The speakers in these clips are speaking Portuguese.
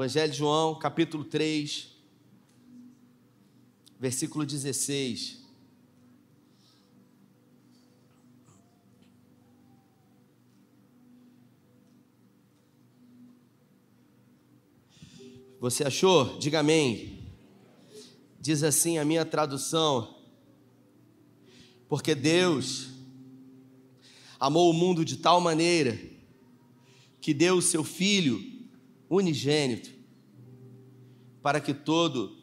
Evangelho de João, capítulo 3, versículo 16. Você achou? Diga amém. Diz assim a minha tradução: Porque Deus amou o mundo de tal maneira que deu o seu Filho unigênito, para que todo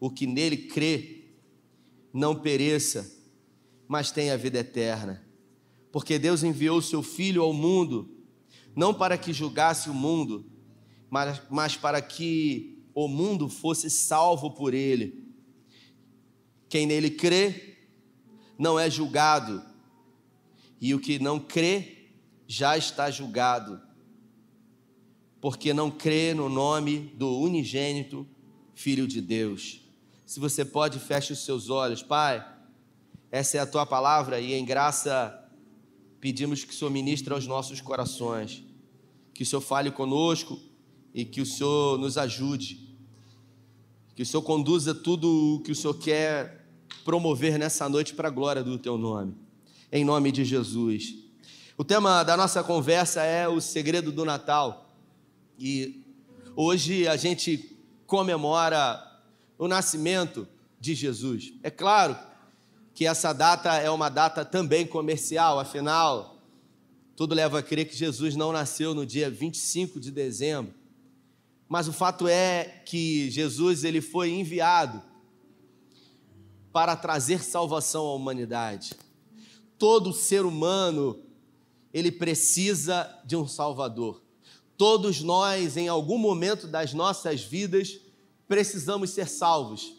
o que nele crê não pereça, mas tenha vida eterna. Porque Deus enviou o seu Filho ao mundo, não para que julgasse o mundo, mas, mas para que o mundo fosse salvo por ele. Quem nele crê não é julgado, e o que não crê já está julgado, porque não crê no nome do unigênito Filho de Deus. Se você pode, feche os seus olhos, Pai. Essa é a tua palavra e em graça pedimos que o Senhor ministre aos nossos corações, que o Senhor fale conosco e que o Senhor nos ajude, que o Senhor conduza tudo o que o Senhor quer promover nessa noite para a glória do teu nome em nome de Jesus. O tema da nossa conversa é o segredo do Natal. E hoje a gente comemora o nascimento de Jesus. É claro que essa data é uma data também comercial, afinal, tudo leva a crer que Jesus não nasceu no dia 25 de dezembro. Mas o fato é que Jesus ele foi enviado para trazer salvação à humanidade todo ser humano ele precisa de um salvador. Todos nós em algum momento das nossas vidas precisamos ser salvos.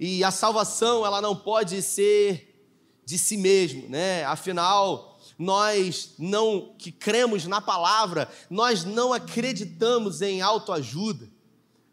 E a salvação, ela não pode ser de si mesmo, né? Afinal, nós não que cremos na palavra, nós não acreditamos em autoajuda.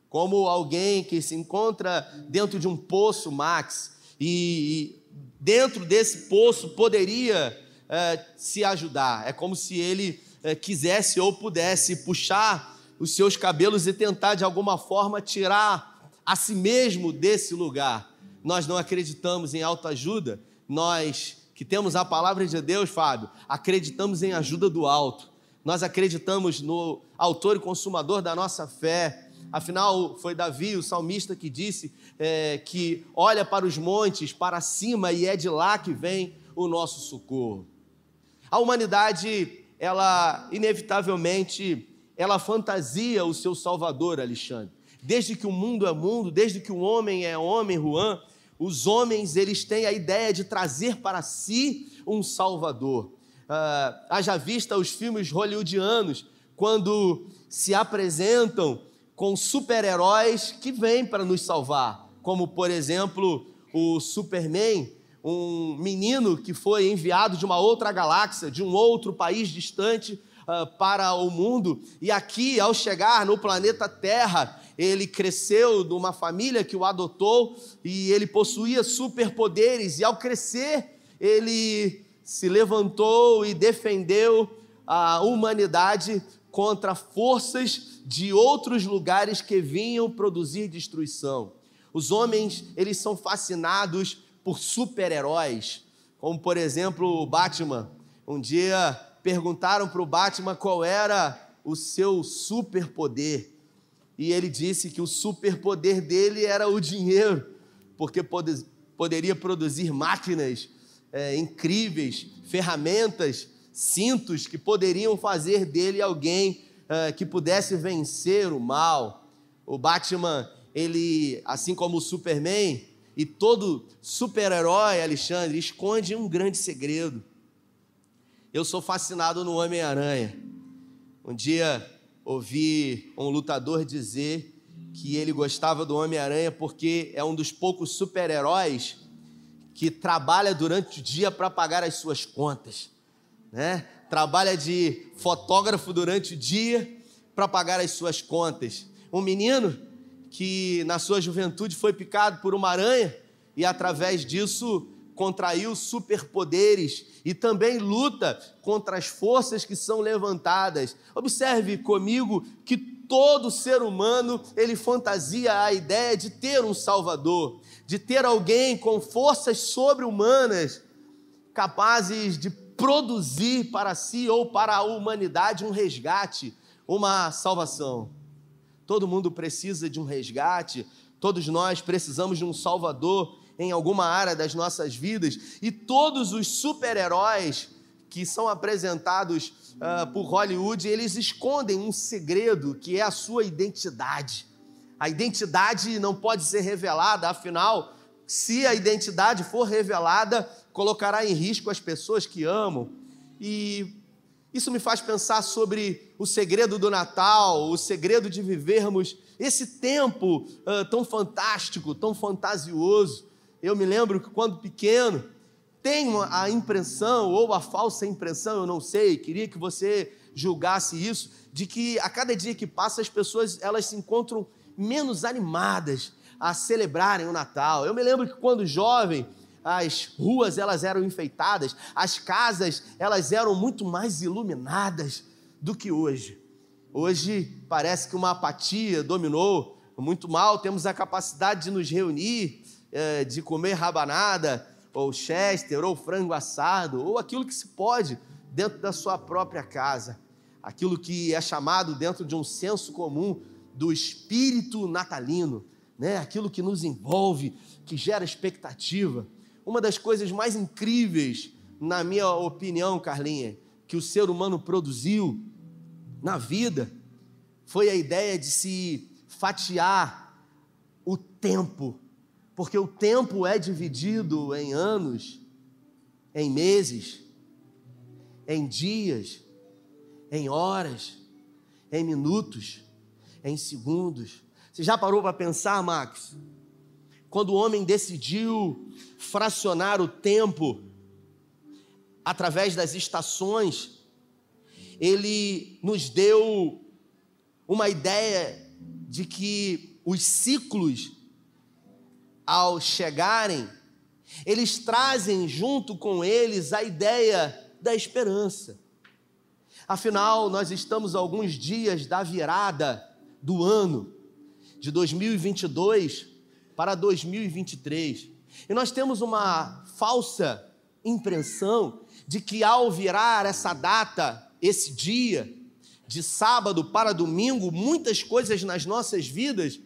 Como alguém que se encontra dentro de um poço, Max, e, dentro desse poço poderia é, se ajudar. É como se ele é, quisesse ou pudesse puxar os seus cabelos e tentar de alguma forma tirar a si mesmo desse lugar. Nós não acreditamos em autoajuda, nós que temos a palavra de Deus, Fábio, acreditamos em ajuda do alto. Nós acreditamos no autor e consumador da nossa fé. Afinal, foi Davi, o salmista, que disse é, que olha para os montes, para cima, e é de lá que vem o nosso socorro. A humanidade, ela inevitavelmente, ela fantasia o seu Salvador, Alexandre. Desde que o mundo é mundo, desde que o homem é homem, Juan, os homens eles têm a ideia de trazer para si um Salvador. Uh, haja vista os filmes hollywoodianos, quando se apresentam com super-heróis que vêm para nos salvar, como por exemplo o Superman, um menino que foi enviado de uma outra galáxia, de um outro país distante uh, para o mundo, e aqui, ao chegar no planeta Terra, ele cresceu numa família que o adotou e ele possuía superpoderes, e ao crescer, ele se levantou e defendeu a humanidade contra forças de outros lugares que vinham produzir destruição. Os homens, eles são fascinados por super-heróis, como por exemplo o Batman. Um dia perguntaram para o Batman qual era o seu superpoder. E ele disse que o superpoder dele era o dinheiro, porque pode, poderia produzir máquinas é, incríveis, ferramentas cintos que poderiam fazer dele alguém uh, que pudesse vencer o mal. O Batman, ele, assim como o Superman e todo super-herói, Alexandre, esconde um grande segredo. Eu sou fascinado no Homem-Aranha. Um dia ouvi um lutador dizer que ele gostava do Homem-Aranha porque é um dos poucos super-heróis que trabalha durante o dia para pagar as suas contas né? Trabalha de fotógrafo durante o dia para pagar as suas contas. Um menino que na sua juventude foi picado por uma aranha e através disso contraiu superpoderes e também luta contra as forças que são levantadas. Observe comigo que todo ser humano ele fantasia a ideia de ter um salvador, de ter alguém com forças sobre-humanas capazes de produzir para si ou para a humanidade um resgate, uma salvação. Todo mundo precisa de um resgate, todos nós precisamos de um salvador em alguma área das nossas vidas, e todos os super-heróis que são apresentados uh, por Hollywood, eles escondem um segredo que é a sua identidade. A identidade não pode ser revelada, afinal, se a identidade for revelada, colocará em risco as pessoas que amam. E isso me faz pensar sobre o segredo do Natal, o segredo de vivermos esse tempo uh, tão fantástico, tão fantasioso. Eu me lembro que quando pequeno, tenho a impressão, ou a falsa impressão, eu não sei, queria que você julgasse isso, de que a cada dia que passa as pessoas elas se encontram menos animadas a celebrarem o Natal. Eu me lembro que quando jovem, as ruas elas eram enfeitadas, as casas elas eram muito mais iluminadas do que hoje. Hoje parece que uma apatia dominou muito mal, temos a capacidade de nos reunir é, de comer rabanada, ou chester, ou frango assado, ou aquilo que se pode dentro da sua própria casa, aquilo que é chamado dentro de um senso comum do espírito natalino, né? aquilo que nos envolve, que gera expectativa. Uma das coisas mais incríveis, na minha opinião, Carlinha, que o ser humano produziu na vida foi a ideia de se fatiar o tempo porque o tempo é dividido em anos, em meses, em dias, em horas, em minutos, em segundos. Você já parou para pensar, Max? Quando o homem decidiu fracionar o tempo através das estações, ele nos deu uma ideia de que os ciclos ao chegarem, eles trazem junto com eles a ideia da esperança. Afinal, nós estamos alguns dias da virada do ano de 2022 para 2023. E nós temos uma falsa impressão de que ao virar essa data, esse dia, de sábado para domingo, muitas coisas nas nossas vidas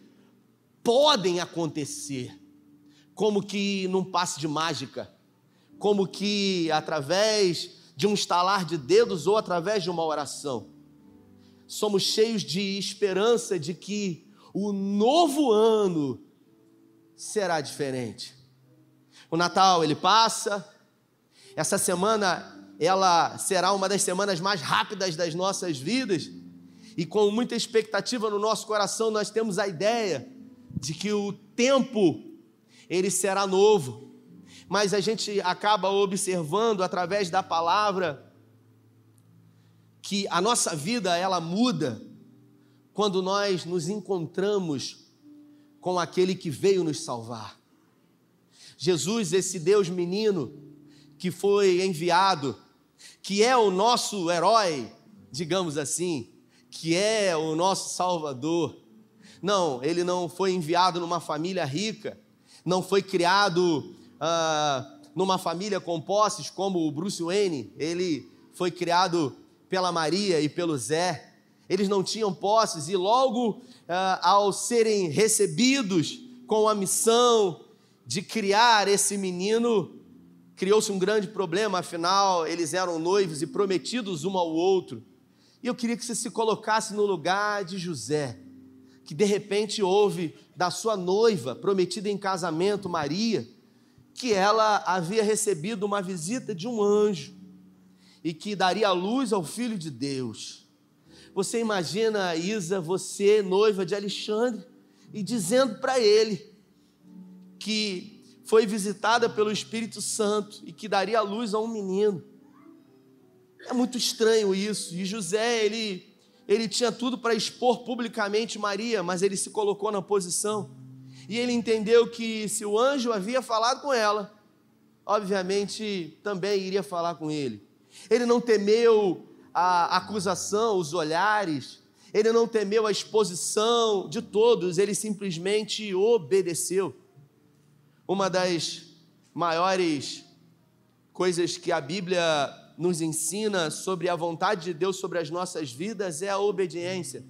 podem acontecer como que num passe de mágica, como que através de um estalar de dedos ou através de uma oração. Somos cheios de esperança de que o novo ano será diferente. O Natal ele passa, essa semana ela será uma das semanas mais rápidas das nossas vidas, e com muita expectativa no nosso coração, nós temos a ideia de que o tempo ele será novo. Mas a gente acaba observando através da palavra que a nossa vida ela muda quando nós nos encontramos com aquele que veio nos salvar. Jesus, esse Deus menino que foi enviado, que é o nosso herói, digamos assim, que é o nosso Salvador. Não, ele não foi enviado numa família rica, não foi criado ah, numa família com posses como o Bruce Wayne, ele foi criado pela Maria e pelo Zé. Eles não tinham posses e logo ah, ao serem recebidos com a missão de criar esse menino, criou-se um grande problema, afinal eles eram noivos e prometidos um ao outro. E eu queria que você se colocasse no lugar de José que de repente houve da sua noiva, prometida em casamento, Maria, que ela havia recebido uma visita de um anjo e que daria luz ao filho de Deus. Você imagina, Isa, você, noiva de Alexandre, e dizendo para ele que foi visitada pelo Espírito Santo e que daria luz a um menino. É muito estranho isso. E José, ele ele tinha tudo para expor publicamente Maria, mas ele se colocou na posição. E ele entendeu que se o anjo havia falado com ela, obviamente, também iria falar com ele. Ele não temeu a acusação, os olhares, ele não temeu a exposição de todos, ele simplesmente obedeceu. Uma das maiores coisas que a Bíblia nos ensina sobre a vontade de Deus sobre as nossas vidas é a obediência.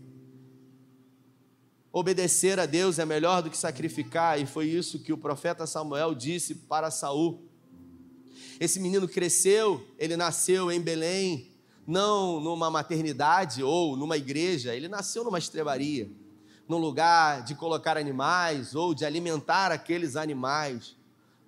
Obedecer a Deus é melhor do que sacrificar, e foi isso que o profeta Samuel disse para Saul. Esse menino cresceu, ele nasceu em Belém, não numa maternidade ou numa igreja, ele nasceu numa estrebaria, num lugar de colocar animais ou de alimentar aqueles animais.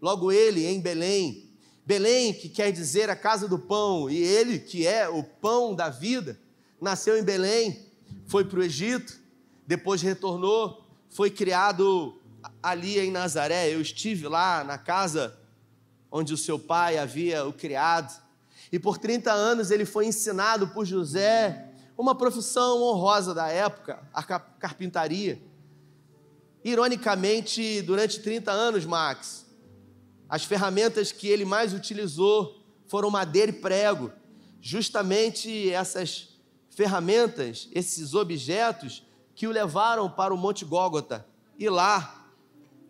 Logo ele em Belém, Belém que quer dizer a casa do pão, e ele que é o pão da vida, nasceu em Belém, foi para o Egito, depois retornou, foi criado ali em Nazaré. Eu estive lá na casa onde o seu pai havia o criado, e por 30 anos ele foi ensinado por José uma profissão honrosa da época, a carpintaria. Ironicamente, durante 30 anos, Max, as ferramentas que ele mais utilizou foram madeira e prego. Justamente essas ferramentas, esses objetos, que o levaram para o Monte Gólgota. E lá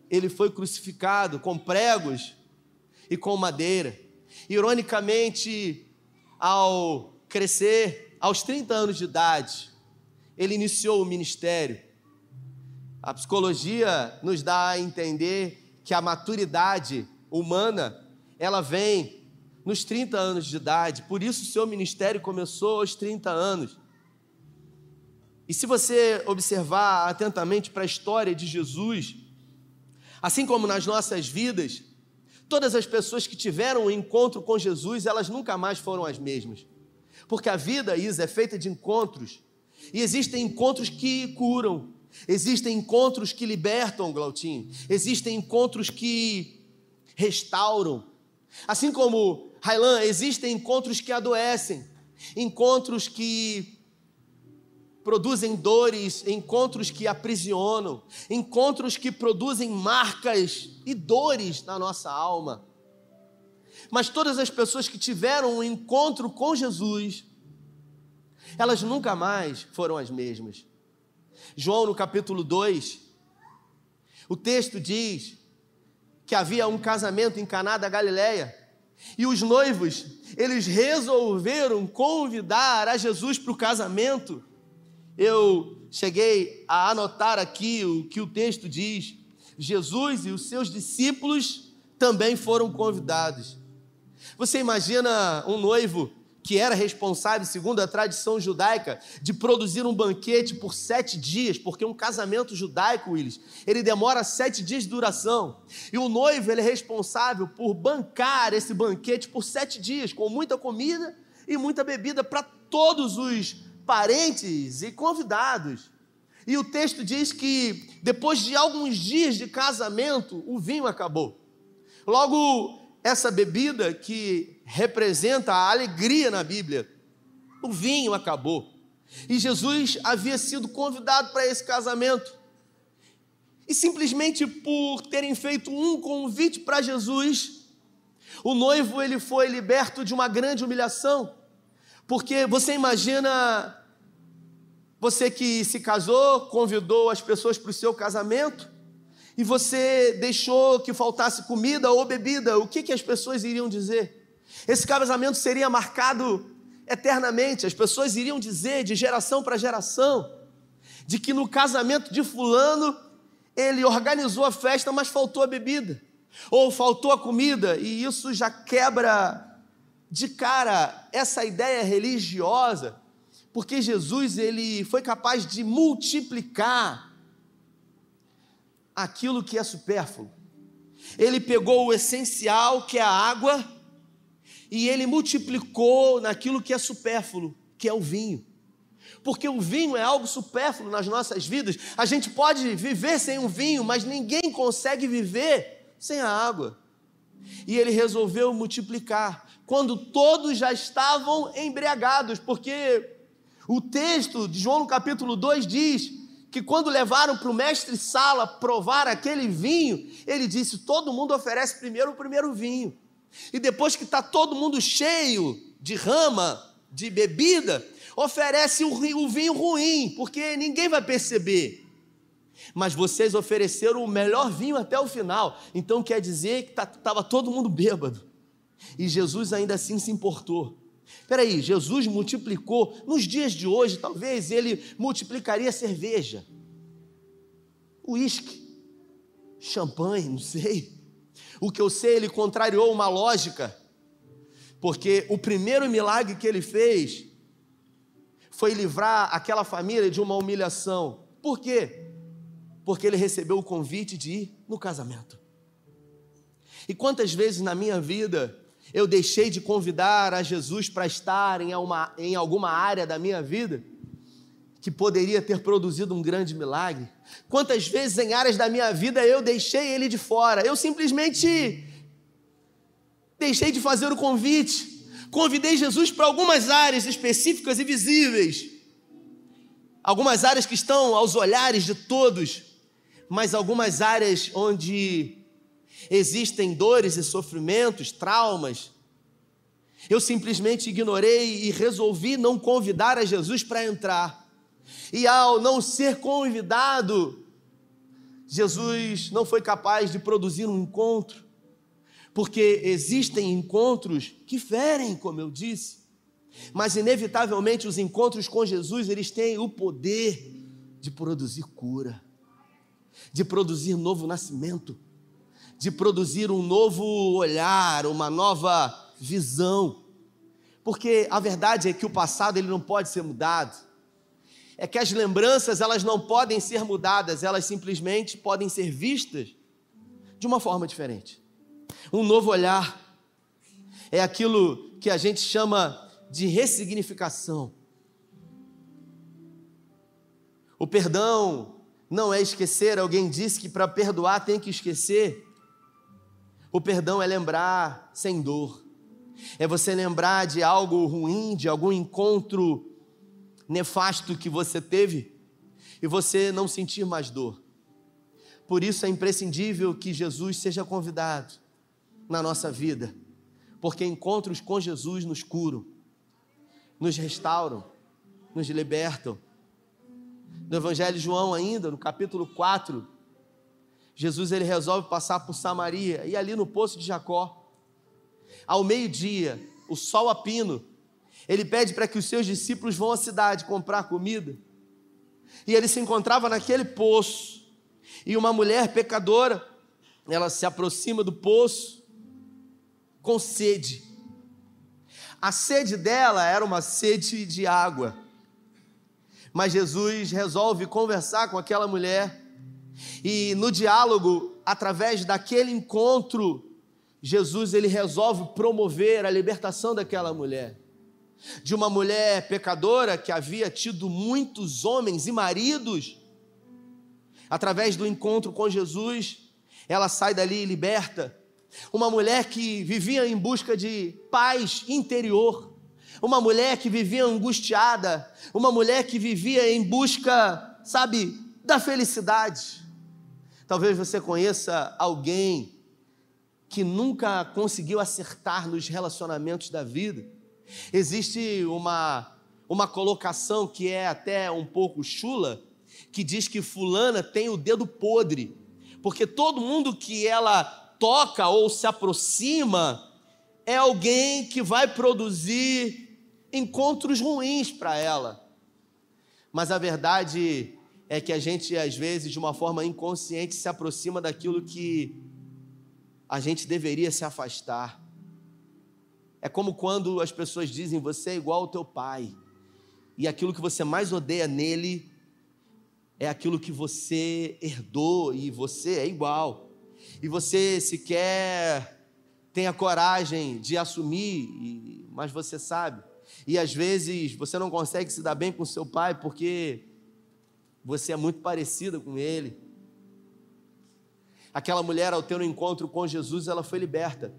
ele foi crucificado com pregos e com madeira. Ironicamente, ao crescer, aos 30 anos de idade, ele iniciou o ministério. A psicologia nos dá a entender que a maturidade humana, ela vem nos 30 anos de idade. Por isso seu ministério começou aos 30 anos. E se você observar atentamente para a história de Jesus, assim como nas nossas vidas, todas as pessoas que tiveram um encontro com Jesus, elas nunca mais foram as mesmas. Porque a vida, Isa, é feita de encontros. E existem encontros que curam, existem encontros que libertam, Glautinho, existem encontros que restauram. Assim como, Railan, existem encontros que adoecem, encontros que produzem dores, encontros que aprisionam, encontros que produzem marcas e dores na nossa alma. Mas todas as pessoas que tiveram um encontro com Jesus, elas nunca mais foram as mesmas. João, no capítulo 2, o texto diz que havia um casamento em Caná da Galileia, e os noivos, eles resolveram convidar a Jesus para o casamento eu cheguei a anotar aqui o que o texto diz. Jesus e os seus discípulos também foram convidados. Você imagina um noivo que era responsável, segundo a tradição judaica, de produzir um banquete por sete dias, porque um casamento judaico, Willis, ele demora sete dias de duração. E o noivo ele é responsável por bancar esse banquete por sete dias, com muita comida e muita bebida para todos os parentes e convidados. E o texto diz que depois de alguns dias de casamento, o vinho acabou. Logo, essa bebida que representa a alegria na Bíblia, o vinho acabou. E Jesus havia sido convidado para esse casamento. E simplesmente por terem feito um convite para Jesus, o noivo ele foi liberto de uma grande humilhação. Porque você imagina você que se casou, convidou as pessoas para o seu casamento, e você deixou que faltasse comida ou bebida, o que, que as pessoas iriam dizer? Esse casamento seria marcado eternamente, as pessoas iriam dizer de geração para geração, de que no casamento de Fulano, ele organizou a festa, mas faltou a bebida, ou faltou a comida, e isso já quebra de cara essa ideia religiosa porque Jesus ele foi capaz de multiplicar aquilo que é supérfluo. Ele pegou o essencial, que é a água, e ele multiplicou naquilo que é supérfluo, que é o vinho. Porque o vinho é algo supérfluo nas nossas vidas. A gente pode viver sem um vinho, mas ninguém consegue viver sem a água. E ele resolveu multiplicar quando todos já estavam embriagados, porque o texto de João no capítulo 2 diz que quando levaram para o mestre Sala provar aquele vinho, ele disse: todo mundo oferece primeiro o primeiro vinho. E depois que está todo mundo cheio de rama, de bebida, oferece o vinho ruim, porque ninguém vai perceber. Mas vocês ofereceram o melhor vinho até o final, então quer dizer que estava tá, todo mundo bêbado. E Jesus ainda assim se importou. Espera aí, Jesus multiplicou, nos dias de hoje, talvez ele multiplicaria cerveja, uísque, champanhe, não sei. O que eu sei, ele contrariou uma lógica, porque o primeiro milagre que ele fez foi livrar aquela família de uma humilhação. Por quê? Porque ele recebeu o convite de ir no casamento. E quantas vezes na minha vida eu deixei de convidar a Jesus para estar em, uma, em alguma área da minha vida que poderia ter produzido um grande milagre? Quantas vezes em áreas da minha vida eu deixei ele de fora? Eu simplesmente deixei de fazer o convite. Convidei Jesus para algumas áreas específicas e visíveis, algumas áreas que estão aos olhares de todos, mas algumas áreas onde existem dores e sofrimentos, traumas. Eu simplesmente ignorei e resolvi não convidar a Jesus para entrar. E ao não ser convidado, Jesus não foi capaz de produzir um encontro, porque existem encontros que ferem, como eu disse, mas inevitavelmente os encontros com Jesus, eles têm o poder de produzir cura, de produzir novo nascimento de produzir um novo olhar, uma nova visão. Porque a verdade é que o passado ele não pode ser mudado. É que as lembranças elas não podem ser mudadas, elas simplesmente podem ser vistas de uma forma diferente. Um novo olhar é aquilo que a gente chama de ressignificação. O perdão não é esquecer, alguém disse que para perdoar tem que esquecer. O perdão é lembrar sem dor, é você lembrar de algo ruim, de algum encontro nefasto que você teve e você não sentir mais dor. Por isso é imprescindível que Jesus seja convidado na nossa vida, porque encontros com Jesus nos curam, nos restauram, nos libertam. No Evangelho de João, ainda, no capítulo 4, Jesus ele resolve passar por Samaria e ali no poço de Jacó, ao meio-dia, o sol a pino, ele pede para que os seus discípulos vão à cidade comprar comida. E ele se encontrava naquele poço, e uma mulher pecadora, ela se aproxima do poço com sede. A sede dela era uma sede de água. Mas Jesus resolve conversar com aquela mulher e no diálogo, através daquele encontro, Jesus ele resolve promover a libertação daquela mulher. De uma mulher pecadora que havia tido muitos homens e maridos. Através do encontro com Jesus, ela sai dali liberta. Uma mulher que vivia em busca de paz interior. Uma mulher que vivia angustiada. Uma mulher que vivia em busca, sabe, da felicidade. Talvez você conheça alguém que nunca conseguiu acertar nos relacionamentos da vida. Existe uma, uma colocação que é até um pouco chula, que diz que fulana tem o dedo podre, porque todo mundo que ela toca ou se aproxima é alguém que vai produzir encontros ruins para ela. Mas a verdade é que a gente, às vezes, de uma forma inconsciente, se aproxima daquilo que a gente deveria se afastar. É como quando as pessoas dizem: você é igual ao teu pai, e aquilo que você mais odeia nele é aquilo que você herdou e você é igual. E você sequer tem a coragem de assumir, mas você sabe. E às vezes você não consegue se dar bem com seu pai porque você é muito parecida com ele. Aquela mulher, ao ter um encontro com Jesus, ela foi liberta.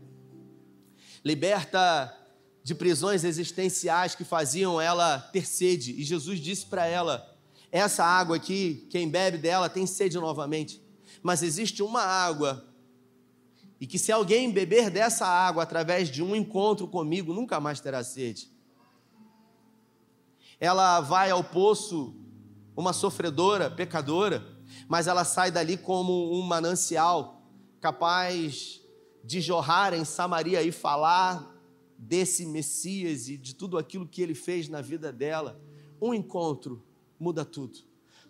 Liberta de prisões existenciais que faziam ela ter sede. E Jesus disse para ela: Essa água aqui, quem bebe dela tem sede novamente. Mas existe uma água e que se alguém beber dessa água através de um encontro comigo, nunca mais terá sede. Ela vai ao poço, uma sofredora, pecadora, mas ela sai dali como um manancial capaz de jorrar em Samaria e falar desse Messias e de tudo aquilo que ele fez na vida dela. Um encontro muda tudo.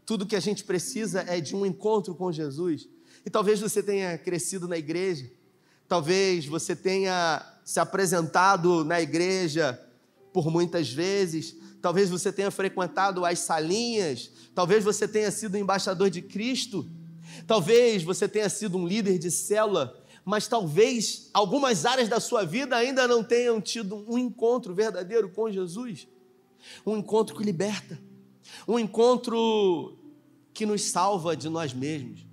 Tudo que a gente precisa é de um encontro com Jesus. E talvez você tenha crescido na igreja, Talvez você tenha se apresentado na igreja por muitas vezes, talvez você tenha frequentado as salinhas, talvez você tenha sido embaixador de Cristo, talvez você tenha sido um líder de célula, mas talvez algumas áreas da sua vida ainda não tenham tido um encontro verdadeiro com Jesus, um encontro que liberta, um encontro que nos salva de nós mesmos.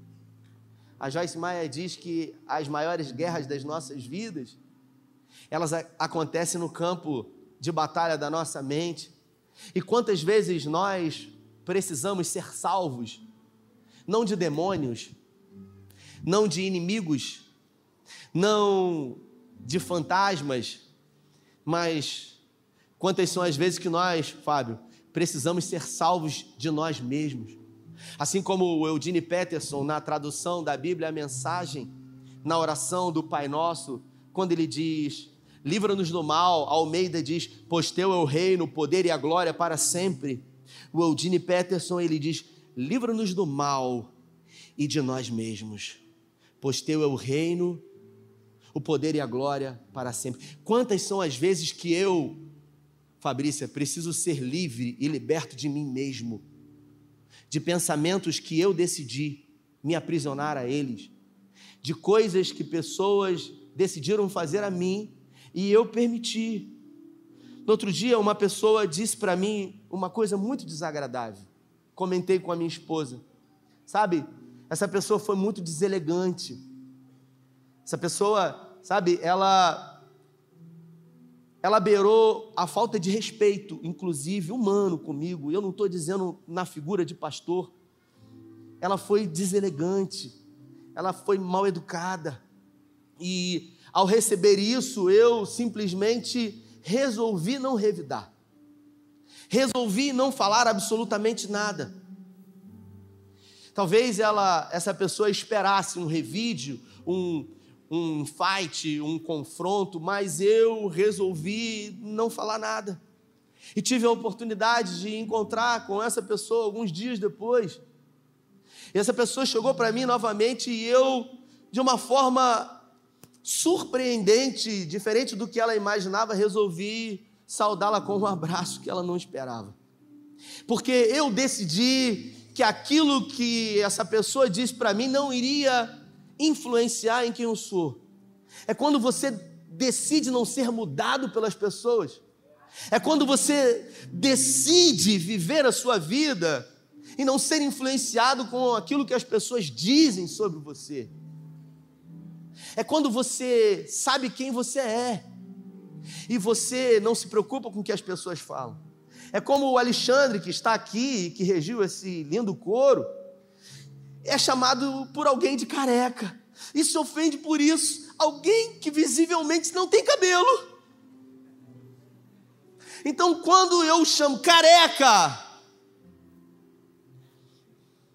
A Joyce Meyer diz que as maiores guerras das nossas vidas, elas acontecem no campo de batalha da nossa mente. E quantas vezes nós precisamos ser salvos, não de demônios, não de inimigos, não de fantasmas, mas quantas são as vezes que nós, Fábio, precisamos ser salvos de nós mesmos. Assim como o Eudine Peterson, na tradução da Bíblia, a mensagem, na oração do Pai Nosso, quando ele diz: Livra-nos do mal, Almeida diz: Pois teu é o reino, o poder e a glória para sempre. O Eudine Peterson, ele diz: Livra-nos do mal e de nós mesmos, pois teu é o reino, o poder e a glória para sempre. Quantas são as vezes que eu, Fabrícia, preciso ser livre e liberto de mim mesmo? de pensamentos que eu decidi me aprisionar a eles, de coisas que pessoas decidiram fazer a mim e eu permiti. No outro dia, uma pessoa disse para mim uma coisa muito desagradável. Comentei com a minha esposa. Sabe, essa pessoa foi muito deselegante. Essa pessoa, sabe, ela ela beirou a falta de respeito, inclusive humano, comigo. Eu não estou dizendo na figura de pastor. Ela foi deselegante, ela foi mal educada. E ao receber isso, eu simplesmente resolvi não revidar. Resolvi não falar absolutamente nada. Talvez ela, essa pessoa esperasse um revídeo, um, um fight, um confronto, mas eu resolvi não falar nada. E tive a oportunidade de encontrar com essa pessoa alguns dias depois. E essa pessoa chegou para mim novamente e eu, de uma forma surpreendente, diferente do que ela imaginava, resolvi saudá-la com um abraço que ela não esperava. Porque eu decidi que aquilo que essa pessoa disse para mim não iria influenciar em quem eu sou. É quando você decide não ser mudado pelas pessoas. É quando você decide viver a sua vida e não ser influenciado com aquilo que as pessoas dizem sobre você. É quando você sabe quem você é e você não se preocupa com o que as pessoas falam. É como o Alexandre que está aqui, que regiu esse lindo coro, é chamado por alguém de careca e se ofende por isso. Alguém que visivelmente não tem cabelo. Então, quando eu chamo careca,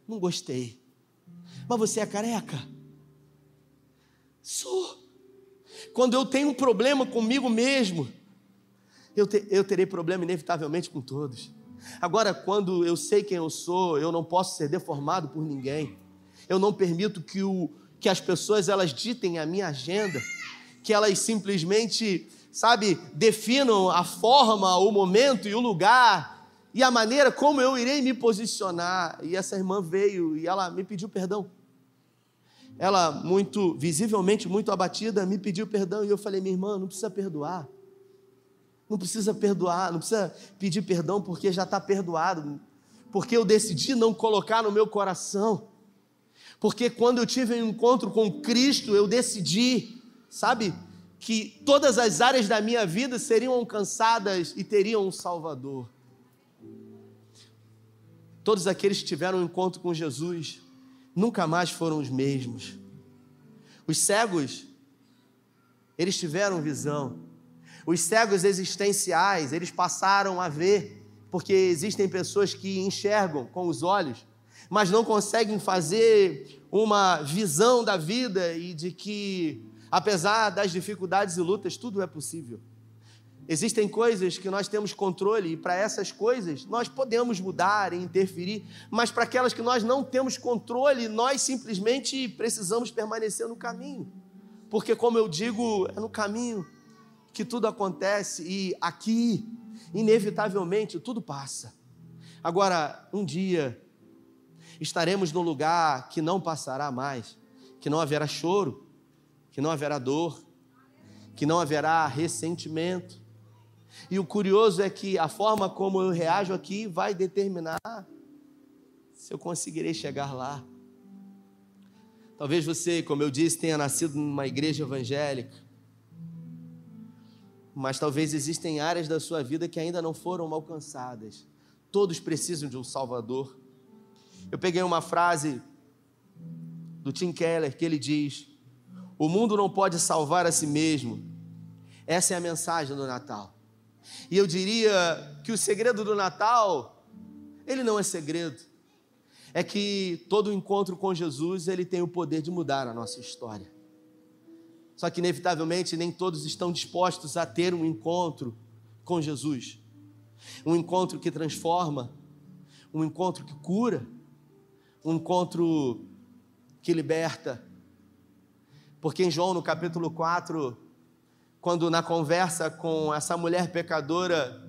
não gostei. Mas você é careca? Sou. Quando eu tenho um problema comigo mesmo, eu, te, eu terei problema inevitavelmente com todos. Agora, quando eu sei quem eu sou, eu não posso ser deformado por ninguém. Eu não permito que, o, que as pessoas elas ditem a minha agenda, que elas simplesmente, sabe, definam a forma, o momento e o lugar e a maneira como eu irei me posicionar. E essa irmã veio e ela me pediu perdão. Ela, muito visivelmente, muito abatida, me pediu perdão e eu falei: minha irmã, não precisa perdoar. Não precisa perdoar, não precisa pedir perdão porque já está perdoado. Porque eu decidi não colocar no meu coração porque quando eu tive um encontro com Cristo, eu decidi, sabe, que todas as áreas da minha vida seriam alcançadas e teriam um Salvador. Todos aqueles que tiveram um encontro com Jesus nunca mais foram os mesmos. Os cegos eles tiveram visão. Os cegos existenciais, eles passaram a ver, porque existem pessoas que enxergam com os olhos, mas não conseguem fazer uma visão da vida e de que, apesar das dificuldades e lutas, tudo é possível. Existem coisas que nós temos controle e para essas coisas nós podemos mudar e interferir, mas para aquelas que nós não temos controle, nós simplesmente precisamos permanecer no caminho. Porque, como eu digo, é no caminho que tudo acontece e aqui, inevitavelmente, tudo passa. Agora, um dia, estaremos no lugar que não passará mais, que não haverá choro, que não haverá dor, que não haverá ressentimento. E o curioso é que a forma como eu reajo aqui vai determinar se eu conseguirei chegar lá. Talvez você, como eu disse, tenha nascido numa igreja evangélica, mas talvez existem áreas da sua vida que ainda não foram alcançadas. Todos precisam de um Salvador. Eu peguei uma frase do Tim Keller que ele diz: O mundo não pode salvar a si mesmo. Essa é a mensagem do Natal. E eu diria que o segredo do Natal, ele não é segredo. É que todo encontro com Jesus, ele tem o poder de mudar a nossa história. Só que, inevitavelmente, nem todos estão dispostos a ter um encontro com Jesus. Um encontro que transforma, um encontro que cura, um encontro que liberta. Porque em João, no capítulo 4, quando na conversa com essa mulher pecadora,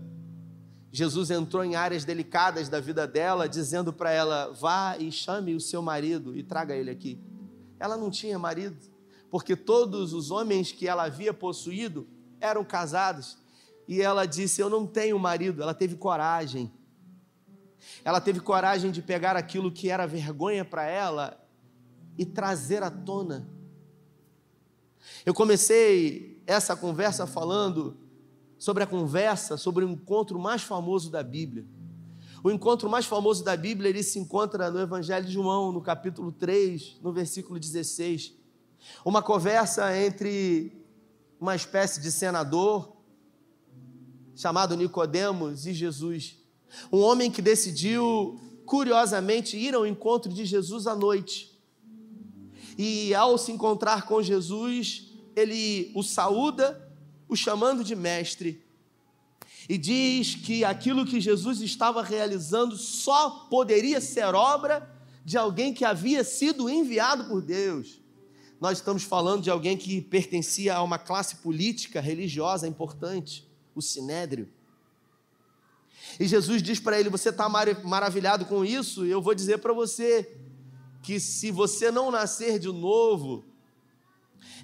Jesus entrou em áreas delicadas da vida dela, dizendo para ela: vá e chame o seu marido e traga ele aqui. Ela não tinha marido porque todos os homens que ela havia possuído eram casados. E ela disse: Eu não tenho marido. Ela teve coragem. Ela teve coragem de pegar aquilo que era vergonha para ela e trazer à tona. Eu comecei essa conversa falando sobre a conversa, sobre o encontro mais famoso da Bíblia. O encontro mais famoso da Bíblia, ele se encontra no Evangelho de João, no capítulo 3, no versículo 16. Uma conversa entre uma espécie de senador chamado Nicodemos e Jesus. Um homem que decidiu curiosamente ir ao encontro de Jesus à noite. E ao se encontrar com Jesus, ele o saúda, o chamando de mestre. E diz que aquilo que Jesus estava realizando só poderia ser obra de alguém que havia sido enviado por Deus nós estamos falando de alguém que pertencia a uma classe política, religiosa importante, o sinédrio. E Jesus diz para ele: Você está maravilhado com isso? Eu vou dizer para você que se você não nascer de novo,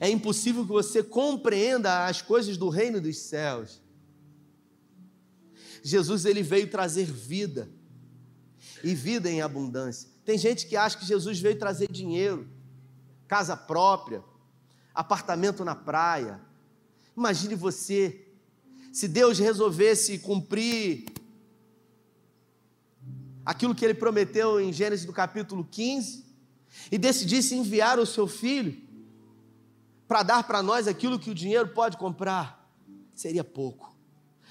é impossível que você compreenda as coisas do reino dos céus. Jesus ele veio trazer vida e vida em abundância. Tem gente que acha que Jesus veio trazer dinheiro casa própria, apartamento na praia. Imagine você, se Deus resolvesse cumprir aquilo que ele prometeu em Gênesis do capítulo 15 e decidisse enviar o seu filho para dar para nós aquilo que o dinheiro pode comprar, seria pouco.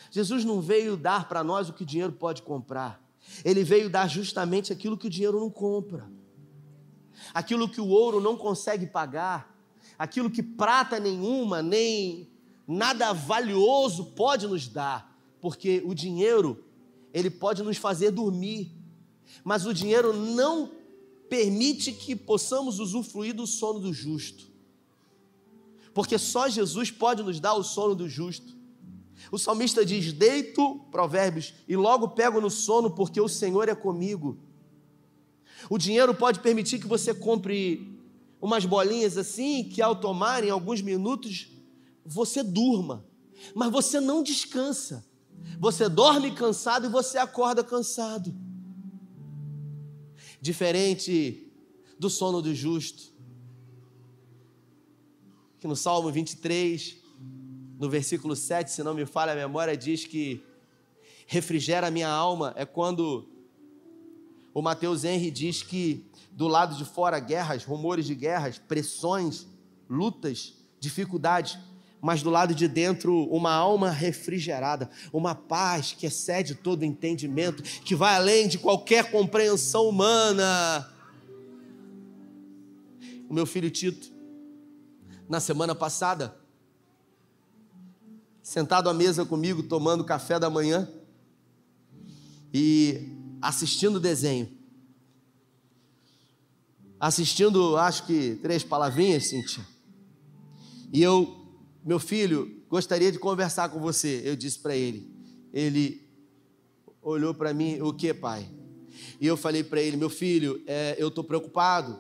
Jesus não veio dar para nós o que o dinheiro pode comprar, ele veio dar justamente aquilo que o dinheiro não compra. Aquilo que o ouro não consegue pagar, aquilo que prata nenhuma, nem nada valioso pode nos dar, porque o dinheiro, ele pode nos fazer dormir, mas o dinheiro não permite que possamos usufruir do sono do justo. Porque só Jesus pode nos dar o sono do justo. O salmista diz: Deito, Provérbios, e logo pego no sono, porque o Senhor é comigo. O dinheiro pode permitir que você compre umas bolinhas assim, que ao tomar em alguns minutos você durma, mas você não descansa. Você dorme cansado e você acorda cansado. Diferente do sono do justo, que no Salmo 23, no versículo 7, se não me falha a memória, diz que refrigera a minha alma é quando o Mateus Henry diz que do lado de fora guerras, rumores de guerras, pressões, lutas, dificuldades, mas do lado de dentro uma alma refrigerada, uma paz que excede todo entendimento, que vai além de qualquer compreensão humana. O meu filho Tito, na semana passada, sentado à mesa comigo, tomando café da manhã e assistindo desenho. Assistindo, acho que três palavrinhas, Cintia. E eu meu filho, gostaria de conversar com você. Eu disse para ele. Ele olhou para mim, o que, pai? E eu falei para ele, meu filho, é, eu estou preocupado,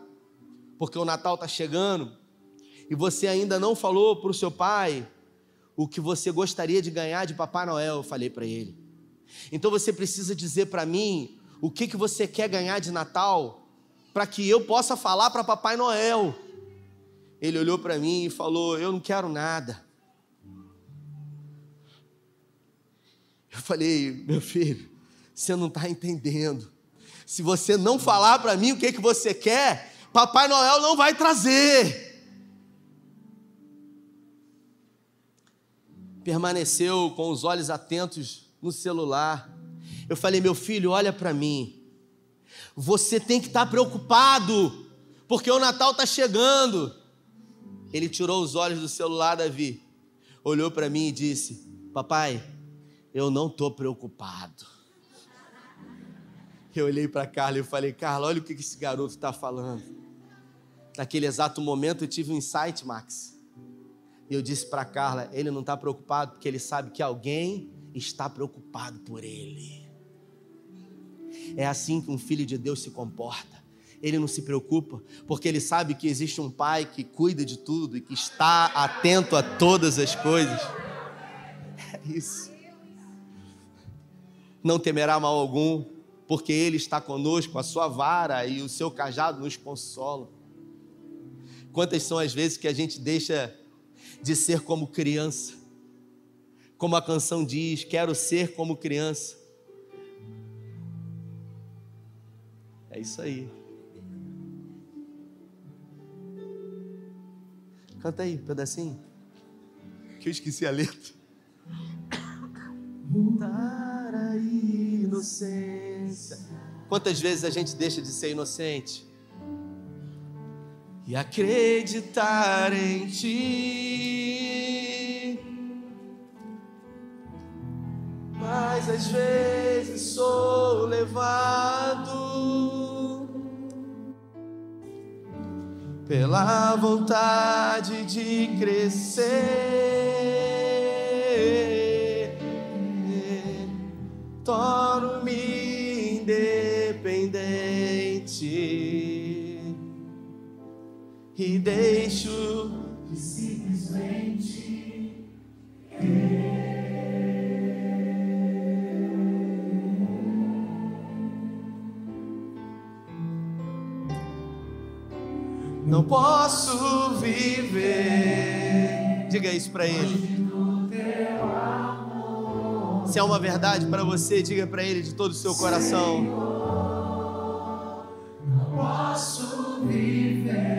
porque o Natal está chegando e você ainda não falou para o seu pai o que você gostaria de ganhar de Papai Noel. Eu falei para ele. Então você precisa dizer para mim o que, que você quer ganhar de Natal para que eu possa falar para Papai Noel. Ele olhou para mim e falou: Eu não quero nada. Eu falei: Meu filho, você não está entendendo. Se você não falar para mim o que, que você quer, Papai Noel não vai trazer. Permaneceu com os olhos atentos no celular. Eu falei: Meu filho, olha para mim. Você tem que estar tá preocupado, porque o Natal está chegando. Ele tirou os olhos do celular, Davi, olhou para mim e disse: Papai, eu não estou preocupado. Eu olhei para Carla e falei: Carla, olha o que esse garoto está falando. Naquele exato momento eu tive um insight, Max. E eu disse para Carla: ele não está preocupado porque ele sabe que alguém está preocupado por ele. É assim que um filho de Deus se comporta ele não se preocupa, porque ele sabe que existe um pai que cuida de tudo e que está atento a todas as coisas. É isso. Não temerá mal algum, porque ele está conosco, a sua vara e o seu cajado nos consolam. Quantas são as vezes que a gente deixa de ser como criança? Como a canção diz, quero ser como criança. É isso aí. Canta aí, um pedacinho. Que eu esqueci a letra. Mudar a inocência. Quantas vezes a gente deixa de ser inocente? E acreditar em ti. Mas às vezes sou levado pela vontade de crescer. E deixo de simplesmente não posso viver. Diga isso para ele. Se é uma verdade para você, diga para ele de todo o seu coração. Não posso viver.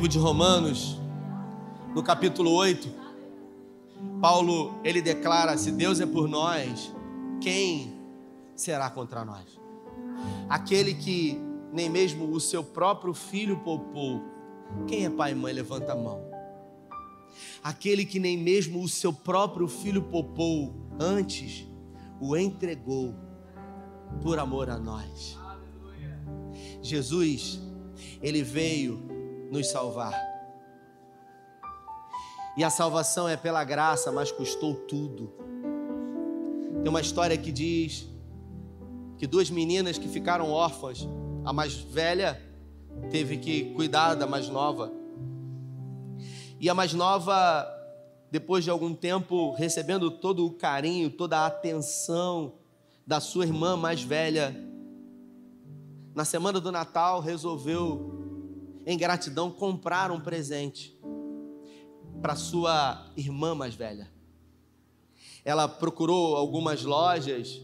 Livro de Romanos, no capítulo 8, Paulo, ele declara: se Deus é por nós, quem será contra nós? Aquele que nem mesmo o seu próprio filho poupou. Quem é pai e mãe, levanta a mão. Aquele que nem mesmo o seu próprio filho poupou, antes o entregou por amor a nós. Jesus, ele veio nos salvar. E a salvação é pela graça, mas custou tudo. Tem uma história que diz que duas meninas que ficaram órfãs, a mais velha teve que cuidar da mais nova. E a mais nova, depois de algum tempo recebendo todo o carinho, toda a atenção da sua irmã mais velha, na semana do Natal resolveu em gratidão, comprar um presente para sua irmã mais velha. Ela procurou algumas lojas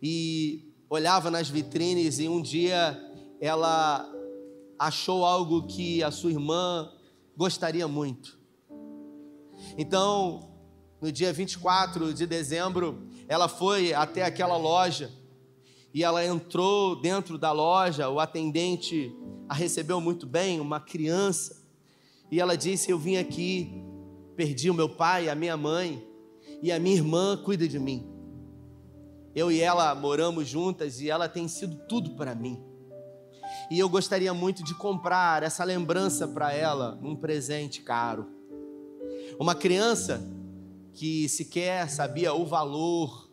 e olhava nas vitrines e um dia ela achou algo que a sua irmã gostaria muito. Então, no dia 24 de dezembro, ela foi até aquela loja e ela entrou dentro da loja, o atendente a recebeu muito bem, uma criança, e ela disse: Eu vim aqui, perdi o meu pai, a minha mãe, e a minha irmã cuida de mim. Eu e ela moramos juntas e ela tem sido tudo para mim. E eu gostaria muito de comprar essa lembrança para ela, um presente caro. Uma criança que sequer sabia o valor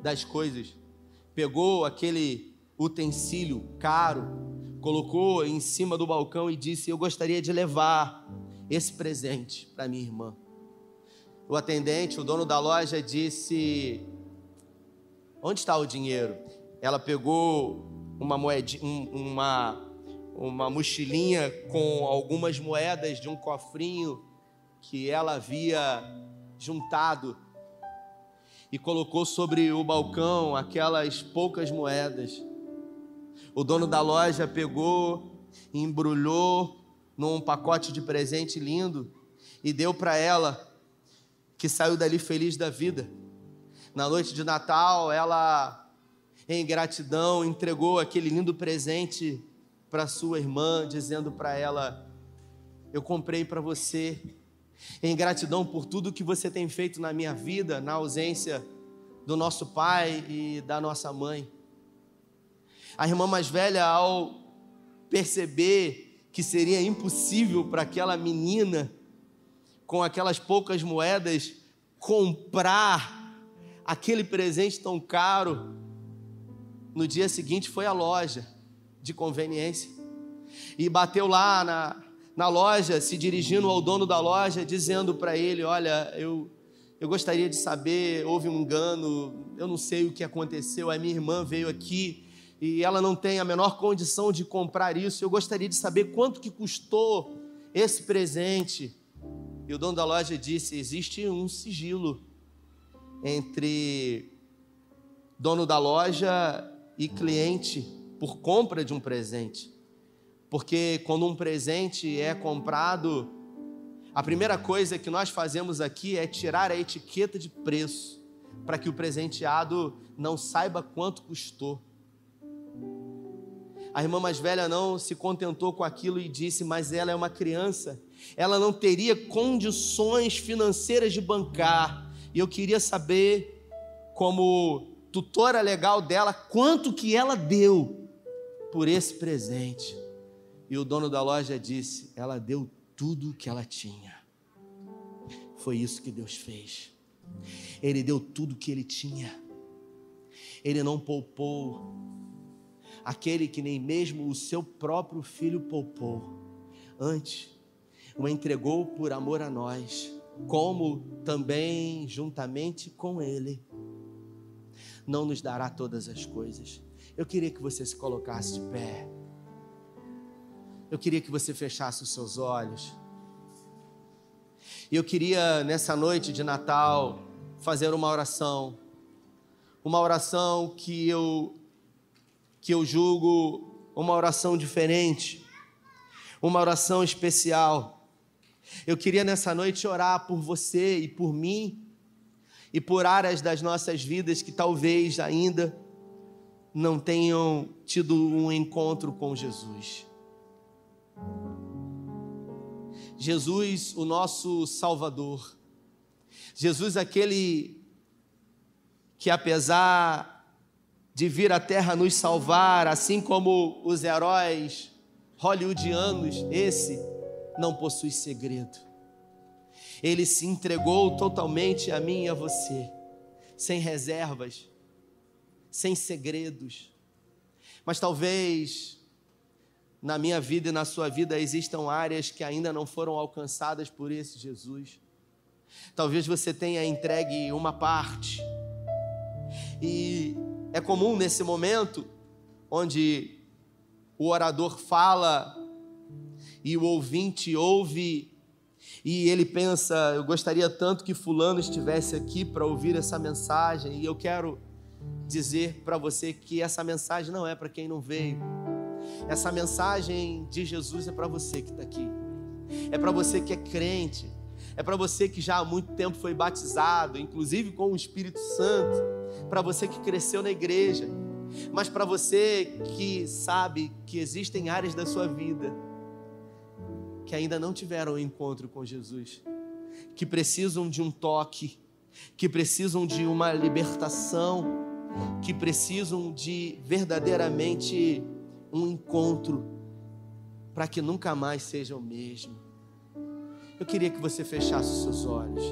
das coisas, pegou aquele utensílio caro colocou em cima do balcão e disse: Eu gostaria de levar esse presente para minha irmã. O atendente, o dono da loja, disse: Onde está o dinheiro? Ela pegou uma moedinha, uma, uma mochilinha com algumas moedas de um cofrinho que ela havia juntado e colocou sobre o balcão aquelas poucas moedas. O dono da loja pegou, embrulhou num pacote de presente lindo e deu para ela, que saiu dali feliz da vida. Na noite de Natal, ela, em gratidão, entregou aquele lindo presente para sua irmã, dizendo para ela: Eu comprei para você, em gratidão por tudo que você tem feito na minha vida, na ausência do nosso pai e da nossa mãe. A irmã mais velha, ao perceber que seria impossível para aquela menina, com aquelas poucas moedas, comprar aquele presente tão caro, no dia seguinte foi à loja de conveniência e bateu lá na, na loja, se dirigindo ao dono da loja, dizendo para ele: Olha, eu, eu gostaria de saber, houve um engano, eu não sei o que aconteceu, a minha irmã veio aqui e ela não tem a menor condição de comprar isso. Eu gostaria de saber quanto que custou esse presente. E o dono da loja disse: existe um sigilo entre dono da loja e cliente por compra de um presente. Porque quando um presente é comprado, a primeira coisa que nós fazemos aqui é tirar a etiqueta de preço, para que o presenteado não saiba quanto custou. A irmã mais velha não se contentou com aquilo e disse: Mas ela é uma criança, ela não teria condições financeiras de bancar. E eu queria saber, como tutora legal dela, quanto que ela deu por esse presente. E o dono da loja disse: Ela deu tudo o que ela tinha. Foi isso que Deus fez. Ele deu tudo o que ele tinha. Ele não poupou aquele que nem mesmo o seu próprio filho poupou, antes o entregou por amor a nós, como também juntamente com ele não nos dará todas as coisas. Eu queria que você se colocasse de pé. Eu queria que você fechasse os seus olhos. E eu queria nessa noite de Natal fazer uma oração. Uma oração que eu que eu julgo uma oração diferente, uma oração especial. Eu queria nessa noite orar por você e por mim e por áreas das nossas vidas que talvez ainda não tenham tido um encontro com Jesus. Jesus, o nosso Salvador. Jesus, aquele que, apesar de vir à terra nos salvar, assim como os heróis hollywoodianos, esse não possui segredo. Ele se entregou totalmente a mim e a você, sem reservas, sem segredos. Mas talvez na minha vida e na sua vida existam áreas que ainda não foram alcançadas por esse Jesus. Talvez você tenha entregue uma parte. E é comum nesse momento, onde o orador fala e o ouvinte ouve e ele pensa: eu gostaria tanto que Fulano estivesse aqui para ouvir essa mensagem, e eu quero dizer para você que essa mensagem não é para quem não veio, essa mensagem de Jesus é para você que está aqui, é para você que é crente, é para você que já há muito tempo foi batizado, inclusive com o Espírito Santo, para você que cresceu na igreja, mas para você que sabe que existem áreas da sua vida que ainda não tiveram um encontro com Jesus, que precisam de um toque, que precisam de uma libertação, que precisam de verdadeiramente um encontro para que nunca mais seja o mesmo. Eu queria que você fechasse os seus olhos.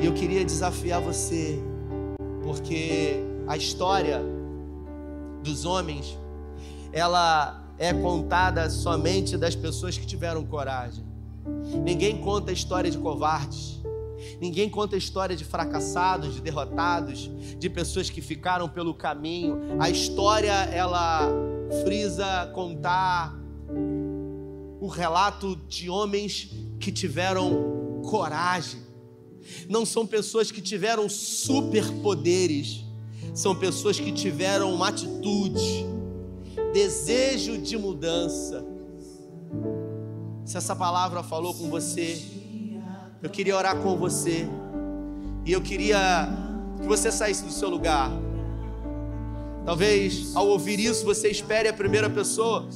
E eu queria desafiar você, porque a história dos homens, ela é contada somente das pessoas que tiveram coragem. Ninguém conta a história de covardes. Ninguém conta a história de fracassados, de derrotados, de pessoas que ficaram pelo caminho. A história ela frisa contar o relato de homens que tiveram coragem. Não são pessoas que tiveram superpoderes, são pessoas que tiveram uma atitude, desejo de mudança. Se essa palavra falou com você, eu queria orar com você. E eu queria que você saísse do seu lugar. Talvez ao ouvir isso você espere a primeira pessoa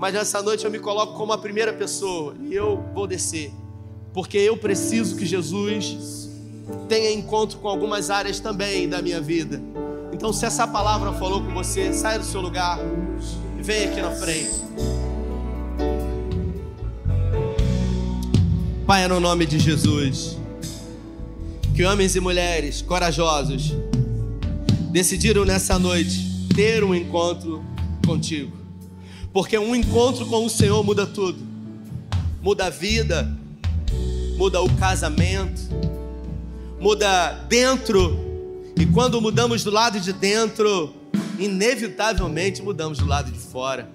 mas nessa noite eu me coloco como a primeira pessoa e eu vou descer, porque eu preciso que Jesus tenha encontro com algumas áreas também da minha vida. Então, se essa palavra falou com você, saia do seu lugar e venha aqui na frente. Pai, é no nome de Jesus, que homens e mulheres corajosos decidiram nessa noite ter um encontro contigo porque um encontro com o Senhor muda tudo. Muda a vida, muda o casamento, muda dentro. E quando mudamos do lado de dentro, inevitavelmente mudamos do lado de fora.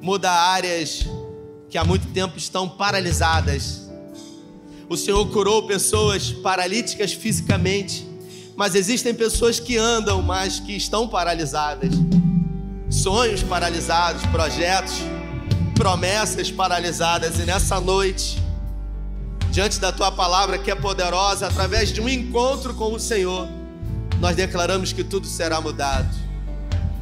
Muda áreas que há muito tempo estão paralisadas. O Senhor curou pessoas paralíticas fisicamente, mas existem pessoas que andam, mas que estão paralisadas sonhos paralisados, projetos, promessas paralisadas, e nessa noite, diante da tua palavra que é poderosa, através de um encontro com o Senhor, nós declaramos que tudo será mudado.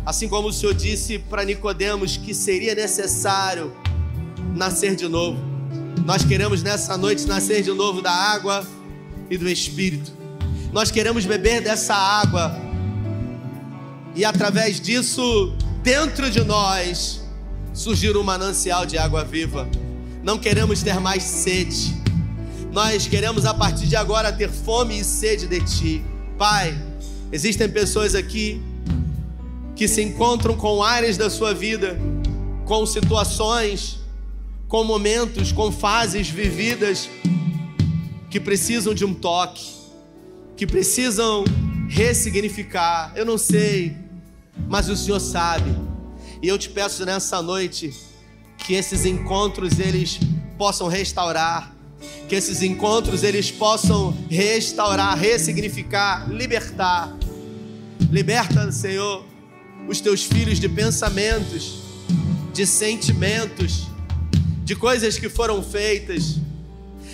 Assim como o Senhor disse para Nicodemos que seria necessário nascer de novo. Nós queremos nessa noite nascer de novo da água e do Espírito. Nós queremos beber dessa água e através disso dentro de nós surgir um manancial de água viva. Não queremos ter mais sede. Nós queremos a partir de agora ter fome e sede de Ti. Pai, existem pessoas aqui que se encontram com áreas da sua vida, com situações, com momentos, com fases vividas que precisam de um toque, que precisam ressignificar. Eu não sei mas o Senhor sabe. E eu te peço nessa noite que esses encontros eles possam restaurar, que esses encontros eles possam restaurar, ressignificar, libertar. Liberta, Senhor, os teus filhos de pensamentos de sentimentos, de coisas que foram feitas.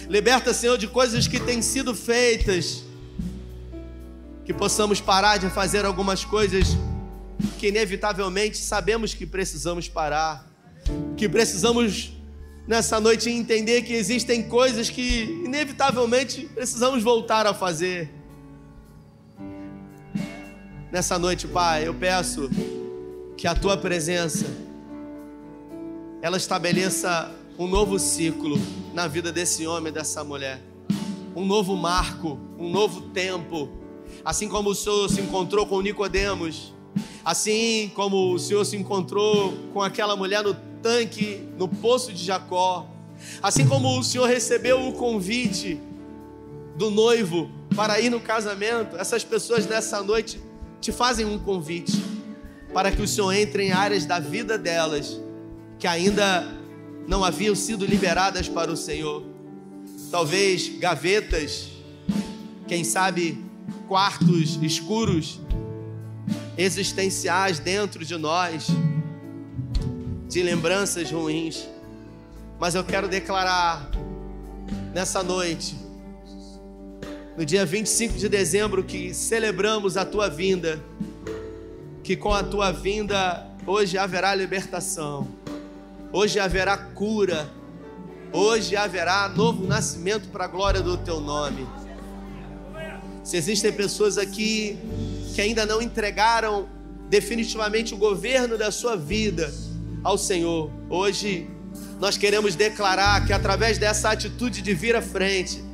Liberta, Senhor, de coisas que têm sido feitas. Que possamos parar de fazer algumas coisas que inevitavelmente sabemos que precisamos parar. Que precisamos nessa noite entender que existem coisas que inevitavelmente precisamos voltar a fazer. Nessa noite, Pai, eu peço que a tua presença ela estabeleça um novo ciclo na vida desse homem e dessa mulher. Um novo marco, um novo tempo. Assim como o Senhor se encontrou com Nicodemos, assim como o Senhor se encontrou com aquela mulher no tanque, no poço de Jacó, assim como o Senhor recebeu o convite do noivo para ir no casamento, essas pessoas nessa noite te fazem um convite para que o Senhor entre em áreas da vida delas que ainda não haviam sido liberadas para o Senhor. Talvez gavetas, quem sabe quartos escuros, existenciais dentro de nós, de lembranças ruins. Mas eu quero declarar nessa noite, no dia 25 de dezembro, que celebramos a tua vinda, que com a tua vinda hoje haverá libertação Hoje haverá cura. Hoje haverá novo nascimento para a glória do teu nome. Se existem pessoas aqui que ainda não entregaram definitivamente o governo da sua vida ao Senhor, hoje nós queremos declarar que através dessa atitude de vir à frente,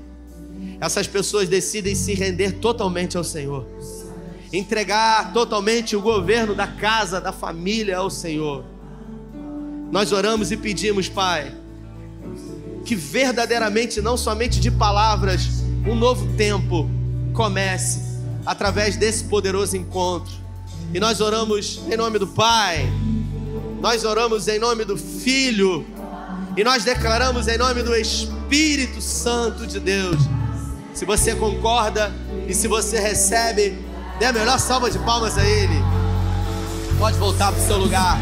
essas pessoas decidem se render totalmente ao Senhor, entregar totalmente o governo da casa, da família ao Senhor. Nós oramos e pedimos, Pai, que verdadeiramente, não somente de palavras, um novo tempo comece através desse poderoso encontro. E nós oramos em nome do Pai, nós oramos em nome do Filho, e nós declaramos em nome do Espírito Santo de Deus. Se você concorda e se você recebe, dê a melhor salva de palmas a Ele. Pode voltar para o seu lugar.